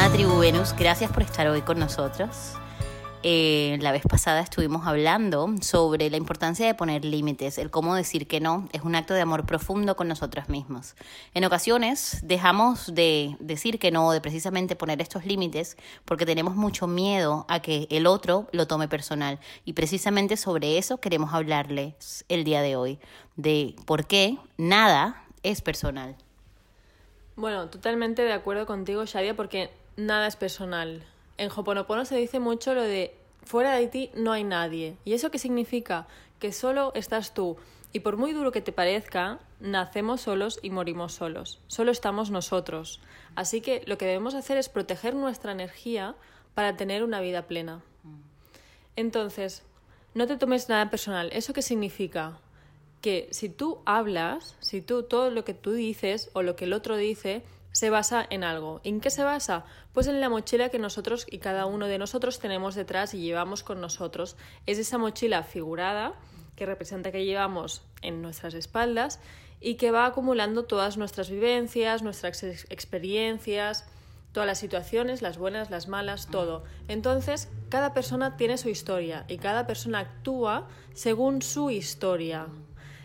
Amada tribu Venus, gracias por estar hoy con nosotros. Eh, la vez pasada estuvimos hablando sobre la importancia de poner límites, el cómo decir que no es un acto de amor profundo con nosotros mismos. En ocasiones dejamos de decir que no, de precisamente poner estos límites, porque tenemos mucho miedo a que el otro lo tome personal. Y precisamente sobre eso queremos hablarles el día de hoy, de por qué nada es personal. Bueno, totalmente de acuerdo contigo, Shadia, porque nada es personal. En Hoponopono se dice mucho lo de fuera de ti no hay nadie. ¿Y eso qué significa? Que solo estás tú. Y por muy duro que te parezca, nacemos solos y morimos solos. Solo estamos nosotros. Así que lo que debemos hacer es proteger nuestra energía para tener una vida plena. Entonces, no te tomes nada personal. ¿Eso qué significa? Que si tú hablas, si tú todo lo que tú dices o lo que el otro dice se basa en algo. ¿En qué se basa? Pues en la mochila que nosotros y cada uno de nosotros tenemos detrás y llevamos con nosotros. Es esa mochila figurada que representa que llevamos en nuestras espaldas y que va acumulando todas nuestras vivencias, nuestras ex- experiencias, todas las situaciones, las buenas, las malas, todo. Entonces, cada persona tiene su historia y cada persona actúa según su historia.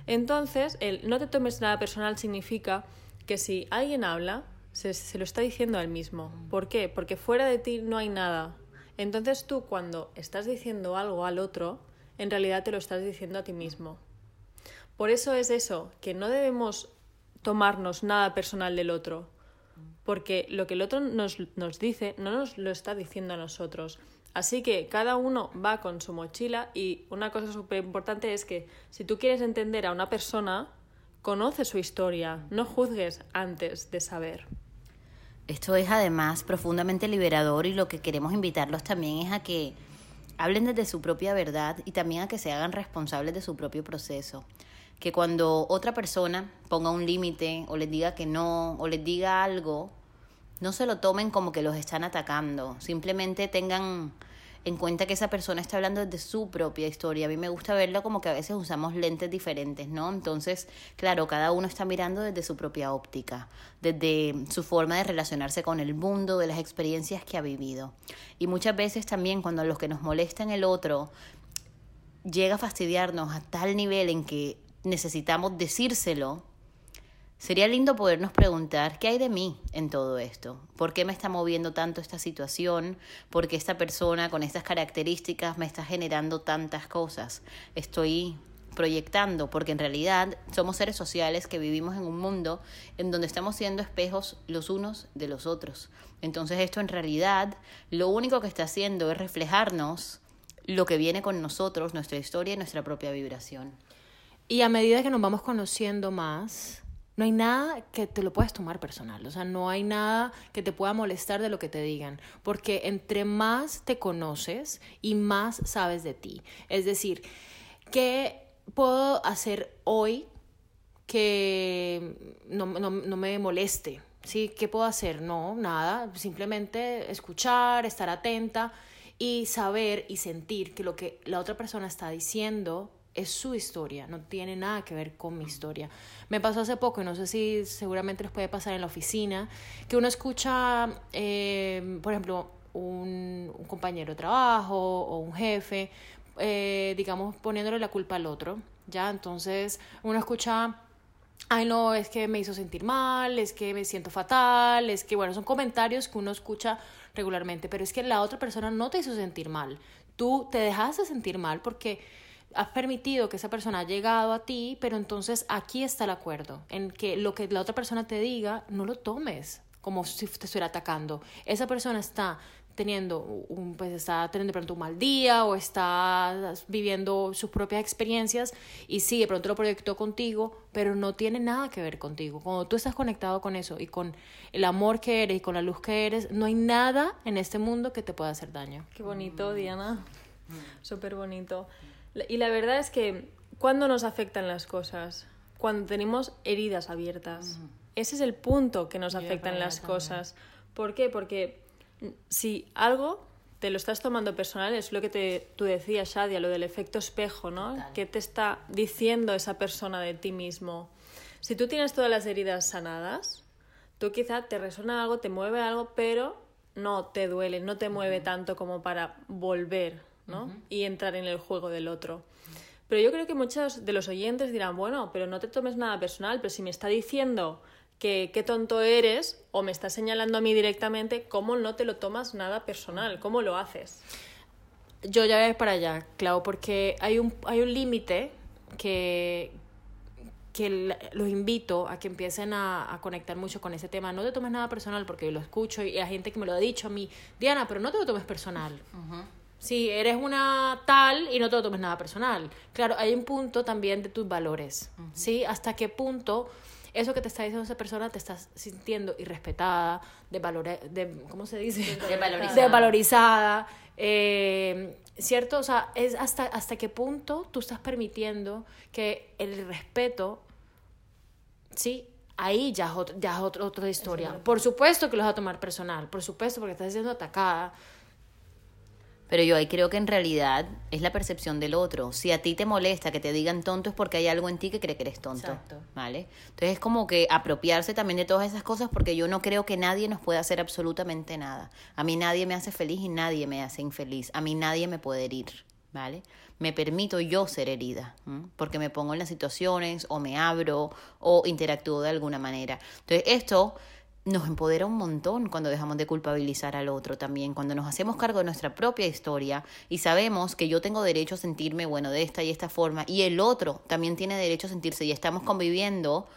Entonces, el no te tomes nada personal significa que si alguien habla, se, se lo está diciendo a él mismo. ¿Por qué? Porque fuera de ti no hay nada. Entonces tú cuando estás diciendo algo al otro, en realidad te lo estás diciendo a ti mismo. Por eso es eso, que no debemos tomarnos nada personal del otro, porque lo que el otro nos, nos dice no nos lo está diciendo a nosotros. Así que cada uno va con su mochila y una cosa súper importante es que si tú quieres entender a una persona, conoce su historia, no juzgues antes de saber. Esto es además profundamente liberador y lo que queremos invitarlos también es a que hablen desde su propia verdad y también a que se hagan responsables de su propio proceso. Que cuando otra persona ponga un límite o les diga que no o les diga algo, no se lo tomen como que los están atacando. Simplemente tengan en cuenta que esa persona está hablando desde su propia historia. A mí me gusta verlo como que a veces usamos lentes diferentes, ¿no? Entonces, claro, cada uno está mirando desde su propia óptica, desde su forma de relacionarse con el mundo, de las experiencias que ha vivido. Y muchas veces también cuando los que nos molestan el otro llega a fastidiarnos a tal nivel en que necesitamos decírselo, Sería lindo podernos preguntar qué hay de mí en todo esto, por qué me está moviendo tanto esta situación, por qué esta persona con estas características me está generando tantas cosas. Estoy proyectando, porque en realidad somos seres sociales que vivimos en un mundo en donde estamos siendo espejos los unos de los otros. Entonces esto en realidad lo único que está haciendo es reflejarnos lo que viene con nosotros, nuestra historia y nuestra propia vibración. Y a medida que nos vamos conociendo más, no hay nada que te lo puedas tomar personal, o sea, no hay nada que te pueda molestar de lo que te digan, porque entre más te conoces y más sabes de ti. Es decir, ¿qué puedo hacer hoy que no, no, no me moleste? ¿Sí? ¿Qué puedo hacer? No, nada, simplemente escuchar, estar atenta y saber y sentir que lo que la otra persona está diciendo es su historia, no tiene nada que ver con mi historia. Me pasó hace poco, y no sé si seguramente les puede pasar en la oficina, que uno escucha, eh, por ejemplo, un, un, compañero de trabajo o un jefe, eh, digamos, poniéndole la culpa al otro, ¿ya? Entonces uno escucha... Ay, no, es que me hizo sentir mal, es que me siento fatal, es que, bueno, son comentarios que uno escucha regularmente, pero es que la otra persona no te hizo sentir mal. Tú te dejaste sentir mal porque has permitido que esa persona ha llegado a ti, pero entonces aquí está el acuerdo, en que lo que la otra persona te diga, no lo tomes como si te estuviera atacando. Esa persona está teniendo un, pues está teniendo de pronto un mal día o está viviendo sus propias experiencias y sí, de pronto lo proyectó contigo, pero no tiene nada que ver contigo. Cuando tú estás conectado con eso y con el amor que eres y con la luz que eres, no hay nada en este mundo que te pueda hacer daño. Qué bonito, Diana. Súper bonito. Y la verdad es que cuando nos afectan las cosas, cuando tenemos heridas abiertas, ese es el punto que nos afectan las cosas. ¿Por qué? Porque si algo te lo estás tomando personal, es lo que te, tú decías, Shadia, lo del efecto espejo, ¿no? ¿Qué te está diciendo esa persona de ti mismo? Si tú tienes todas las heridas sanadas, tú quizá te resuena algo, te mueve algo, pero no te duele, no te mueve tanto como para volver, ¿no? Y entrar en el juego del otro. Pero yo creo que muchos de los oyentes dirán, bueno, pero no te tomes nada personal, pero si me está diciendo que qué tonto eres o me estás señalando a mí directamente, ¿cómo no te lo tomas nada personal? ¿Cómo lo haces? Yo ya voy para allá, Clau, porque hay un, hay un límite que, que los invito a que empiecen a, conectar mucho con ese tema. No te tomes nada personal porque lo escucho y hay gente que me lo ha dicho a mí, Diana, pero no te lo tomes personal. Si eres una tal y no te lo tomes nada personal. Claro, hay un punto también de tus valores, ¿sí? Hasta qué punto eso que te está diciendo esa persona te estás sintiendo irrespetada, de de, ¿cómo se dice? De valorizada. Eh, ¿Cierto? O sea, es hasta, hasta qué punto tú estás permitiendo que el respeto, sí, ahí ya es, ya otra, otra historia. Por supuesto que lo vas a tomar personal, por supuesto, porque estás siendo atacada, pero yo ahí creo que en realidad es la percepción del otro. Si a ti te molesta que te digan tonto es porque hay algo en ti que cree que eres tonto. Exacto. ¿Vale? Entonces es como que apropiarse también de todas esas cosas porque yo no creo que nadie nos pueda hacer absolutamente nada. A mí nadie me hace feliz y nadie me hace infeliz. A mí nadie me puede herir. ¿Vale? Me permito yo ser herida, porque me pongo en las situaciones o me abro o interactúo de alguna manera. Entonces esto nos empodera un montón cuando dejamos de culpabilizar al otro también, cuando nos hacemos cargo de nuestra propia historia y sabemos que yo tengo derecho a sentirme, bueno, de esta y esta forma, y el otro también tiene derecho a sentirse y estamos conviviendo,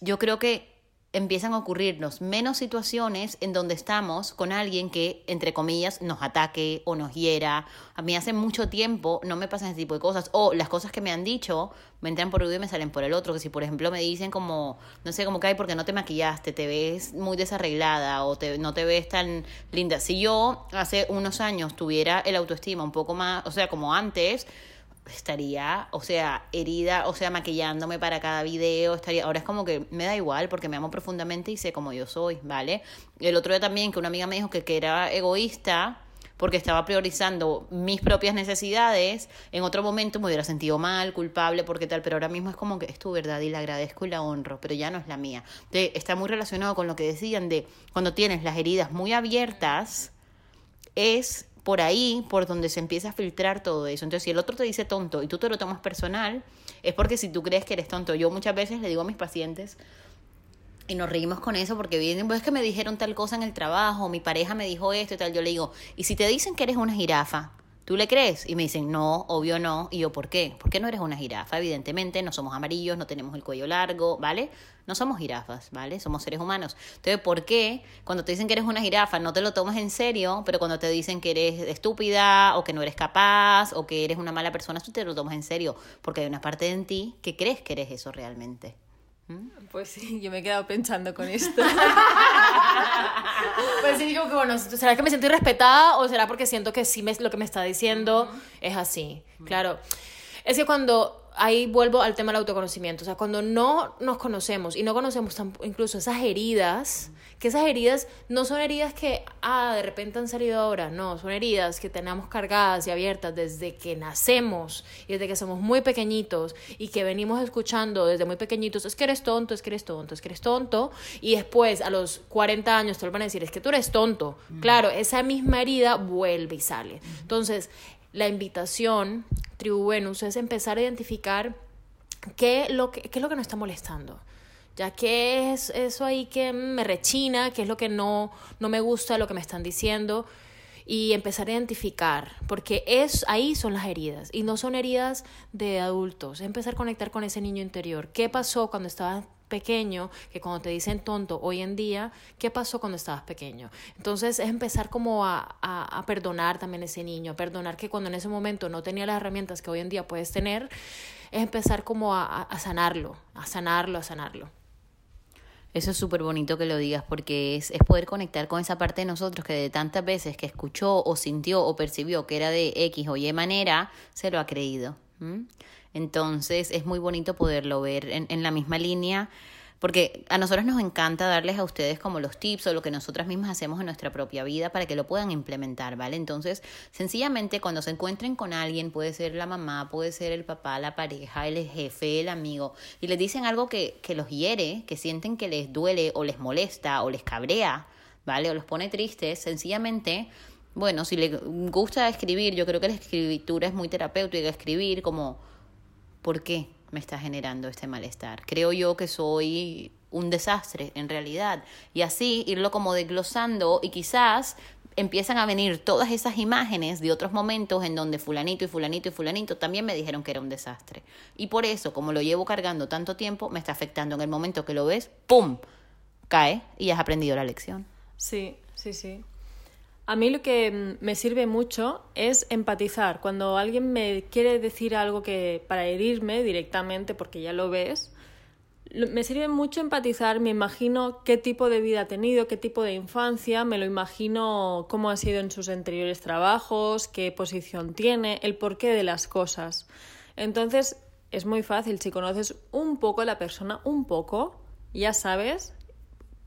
yo creo que empiezan a ocurrirnos menos situaciones en donde estamos con alguien que, entre comillas, nos ataque o nos hiera. A mí hace mucho tiempo no me pasan ese tipo de cosas. O las cosas que me han dicho me entran por uno y me salen por el otro. Que si, por ejemplo, me dicen como, no sé, como que hay porque no te maquillaste, te ves muy desarreglada o te, no te ves tan linda. Si yo hace unos años tuviera el autoestima un poco más, o sea, como antes, estaría, o sea, herida, o sea, maquillándome para cada video, estaría, ahora es como que me da igual porque me amo profundamente y sé cómo yo soy, ¿vale? El otro día también que una amiga me dijo que, que era egoísta porque estaba priorizando mis propias necesidades, en otro momento me hubiera sentido mal, culpable, porque tal, pero ahora mismo es como que es tu verdad y la agradezco y la honro, pero ya no es la mía. Entonces, está muy relacionado con lo que decían de cuando tienes las heridas muy abiertas, es por ahí por donde se empieza a filtrar todo eso. Entonces, si el otro te dice tonto y tú te lo tomas personal, es porque si tú crees que eres tonto, yo muchas veces le digo a mis pacientes, y nos reímos con eso porque vienen, pues es que me dijeron tal cosa en el trabajo, mi pareja me dijo esto y tal, yo le digo, y si te dicen que eres una jirafa, ¿Tú le crees? Y me dicen, no, obvio no. Y yo, ¿por qué? ¿Por qué no eres una jirafa? Evidentemente, no somos amarillos, no tenemos el cuello largo, ¿vale? No somos jirafas, ¿vale? Somos seres humanos. Entonces, ¿por qué cuando te dicen que eres una jirafa no te lo tomas en serio, pero cuando te dicen que eres estúpida o que no eres capaz o que eres una mala persona, tú te lo tomas en serio? Porque hay una parte en ti que crees que eres eso realmente. Pues sí, yo me he quedado pensando con esto. pues sí, digo que bueno, ¿será que me siento irrespetada o será porque siento que sí me, lo que me está diciendo es así? Claro. Es que cuando ahí vuelvo al tema del autoconocimiento, o sea, cuando no nos conocemos y no conocemos incluso esas heridas, que esas heridas no son heridas que, ah, de repente han salido ahora, no, son heridas que tenemos cargadas y abiertas desde que nacemos y desde que somos muy pequeñitos y que venimos escuchando desde muy pequeñitos, es que eres tonto, es que eres tonto, es que eres tonto, y después a los 40 años te lo van a decir, es que tú eres tonto. Mm. Claro, esa misma herida vuelve y sale. Entonces, la invitación, Tribu Venus, es empezar a identificar qué, lo qué es lo que nos está molestando ya que es eso ahí que me rechina, qué es lo que no, no me gusta, lo que me están diciendo, y empezar a identificar, porque es, ahí son las heridas, y no son heridas de adultos, empezar a conectar con ese niño interior. ¿Qué pasó cuando estaba pequeño, que cuando te dicen tonto hoy en día, ¿qué pasó cuando estabas pequeño? Entonces es empezar como a, a, a perdonar también a ese niño, a perdonar que cuando en ese momento no tenía las herramientas que hoy en día puedes tener, es empezar como a, a sanarlo, a sanarlo, a sanarlo. Eso es súper bonito que lo digas porque es, es, poder conectar con esa parte de nosotros que de tantas veces que escuchó o sintió o percibió que era de X o Y manera, se lo ha creído. Entonces es muy bonito poderlo ver en, en la misma línea porque a nosotros nos encanta darles a ustedes como los tips o lo que nosotras mismas hacemos en nuestra propia vida para que lo puedan implementar, ¿vale? Entonces, sencillamente cuando se encuentren con alguien, puede ser la mamá, puede ser el papá, la pareja, el jefe, el amigo, y les dicen algo que, que los hiere, que sienten que les duele o les molesta o les cabrea, ¿vale? O los pone tristes, sencillamente bueno, si les gusta escribir, yo creo que la escritura es muy terapéutica, escribir como, ¿por qué? me está generando este malestar. Creo yo que soy un desastre en realidad. Y así irlo como desglosando y quizás empiezan a venir todas esas imágenes de otros momentos en donde fulanito y fulanito y fulanito también me dijeron que era un desastre. Y por eso, como lo llevo cargando tanto tiempo, me está afectando en el momento que lo ves, ¡pum! cae y has aprendido la lección. Sí, sí, sí. A mí lo que mm, me sirve mucho es empatizar. Cuando alguien me quiere decir algo que para herirme directamente, porque ya lo ves, me sirve mucho empatizar, me imagino qué tipo de vida ha tenido, qué tipo de infancia, me lo imagino cómo ha sido en sus anteriores trabajos, qué posición tiene, el porqué de las cosas. Entonces, es muy fácil, si conoces un poco a la persona, un poco, ya sabes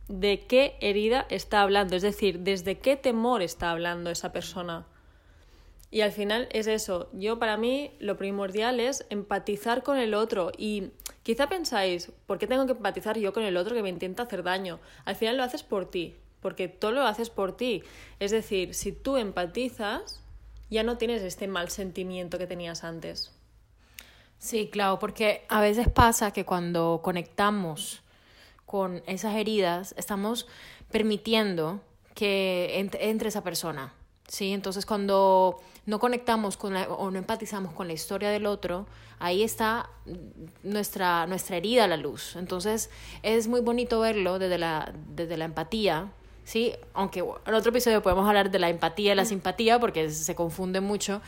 de qué herida está hablando, es decir, desde qué temor está hablando esa persona. Y al final es eso, yo para mí lo primordial es empatizar con el otro y quizá pensáis, ¿por qué tengo que empatizar yo con el otro que me intenta hacer daño? Al final lo haces por ti, porque todo lo haces por ti. Es decir, si tú empatizas, ya no tienes este mal sentimiento que tenías antes. Sí, claro, porque a veces pasa que cuando conectamos con esas heridas, estamos permitiendo que entre, esa persona. ¿sí? Entonces, cuando no conectamos con o no empatizamos con la historia del otro, ahí está nuestra, nuestra herida a la luz. Entonces, es muy bonito verlo desde la, desde la empatía. ¿sí? Aunque en otro episodio podemos hablar de la empatía y la simpatía porque se confunde mucho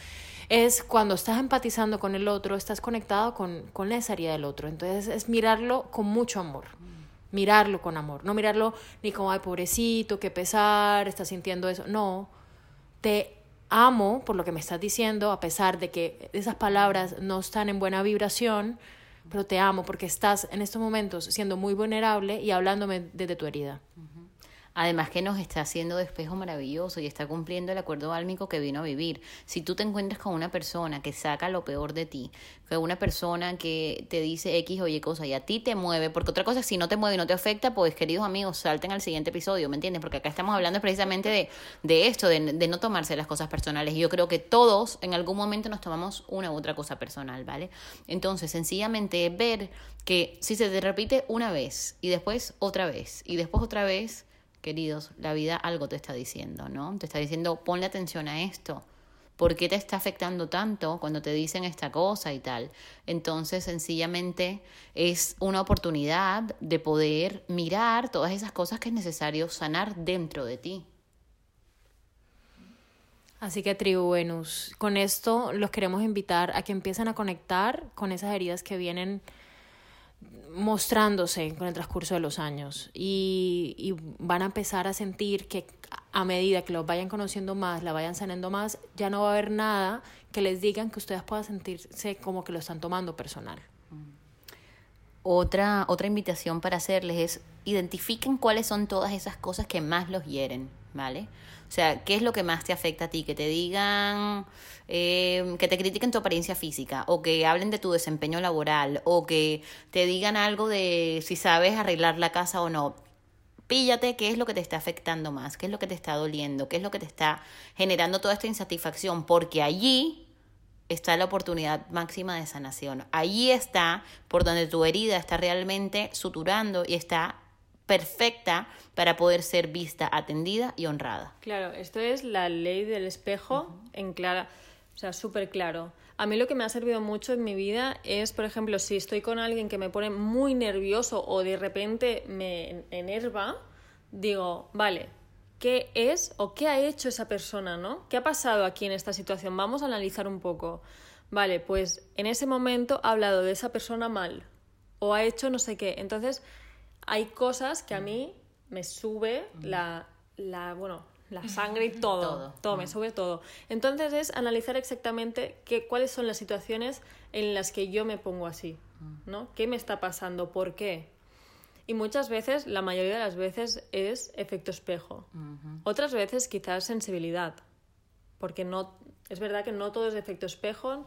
es cuando estás empatizando con el otro, estás conectado con, con esa herida del otro. Entonces es mirarlo con mucho amor mirarlo con amor, no mirarlo ni como, ay, pobrecito, qué pesar, está sintiendo eso, no, te amo por lo que me estás diciendo, a pesar de que esas palabras no están en buena vibración, pero te amo porque estás en estos momentos siendo muy vulnerable y hablándome desde tu herida. Además que nos está haciendo de espejo maravilloso y está cumpliendo el acuerdo álmico que vino a vivir. Si tú te encuentras con una persona que saca lo peor de ti, con una persona que te dice X o Y cosa y a ti te mueve, porque otra cosa, si no te mueve y no te afecta, pues queridos amigos, salten al siguiente episodio, ¿me entiendes? Porque acá estamos hablando precisamente de, de esto, de, de no tomarse las cosas personales. Y yo creo que todos en algún momento nos tomamos una u otra cosa personal, ¿vale? Entonces, sencillamente ver que si se te repite una vez y después otra vez y después otra vez, queridos, la vida algo te está diciendo, ¿no? Te está diciendo, ponle atención a esto. ¿Por qué te está afectando tanto cuando te dicen esta cosa y tal? Entonces, sencillamente es una oportunidad de poder mirar todas esas cosas que es necesario sanar dentro de ti. Así que tribu Venus, con esto los queremos invitar a que empiecen a conectar con esas heridas que vienen mostrándose con el transcurso de los años. Y, y, van a empezar a sentir que a medida que los vayan conociendo más, la vayan sanando más, ya no va a haber nada que les digan que ustedes puedan sentirse como que lo están tomando personal. Otra, otra invitación para hacerles es identifiquen cuáles son todas esas cosas que más los hieren, ¿vale? O sea, ¿qué es lo que más te afecta a ti? Que te digan, eh, que te critiquen tu apariencia física, o que hablen de tu desempeño laboral, o que te digan algo de si sabes arreglar la casa o no. Píllate qué es lo que te está afectando más, qué es lo que te está doliendo, qué es lo que te está generando toda esta insatisfacción, porque allí está la oportunidad máxima de sanación. Allí está por donde tu herida está realmente suturando y está perfecta para poder ser vista, atendida y honrada. Claro, esto es la ley del espejo en clara, o sea, súper claro. A mí lo que me ha servido mucho en mi vida es, por ejemplo, si estoy con alguien que me pone muy nervioso o de repente me enerva, digo, vale, ¿qué es o qué ha hecho esa persona, ¿no? ¿Qué ha pasado aquí en esta situación? Vamos a analizar un poco. Vale, pues en ese momento ha hablado de esa persona mal o ha hecho no sé qué. Entonces, hay cosas que a mí me sube la, la bueno, la sangre y todo, todo, me sube todo. Entonces es analizar exactamente qué, cuáles son las situaciones en las que yo me pongo así, ¿no? ¿Qué me está pasando? ¿Por qué? Y muchas veces, la mayoría de las veces, es efecto espejo. Otras veces quizás sensibilidad, porque no, es verdad que no todo es efecto espejo,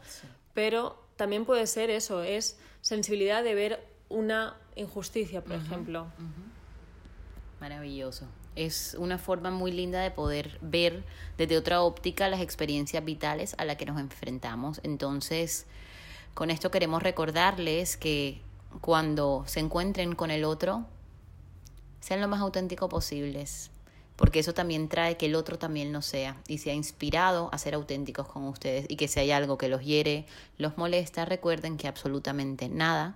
pero también puede ser eso, es sensibilidad de ver una injusticia, por ejemplo. Maravilloso. Es una forma muy linda de poder ver desde otra óptica las experiencias vitales a las que nos enfrentamos. Entonces, con esto queremos recordarles que cuando se encuentren con el otro, sean lo más auténtico posibles, porque eso también trae que el otro también lo sea y sea inspirado a ser auténticos con ustedes y que si hay algo que los hiere, los molesta, recuerden que absolutamente nada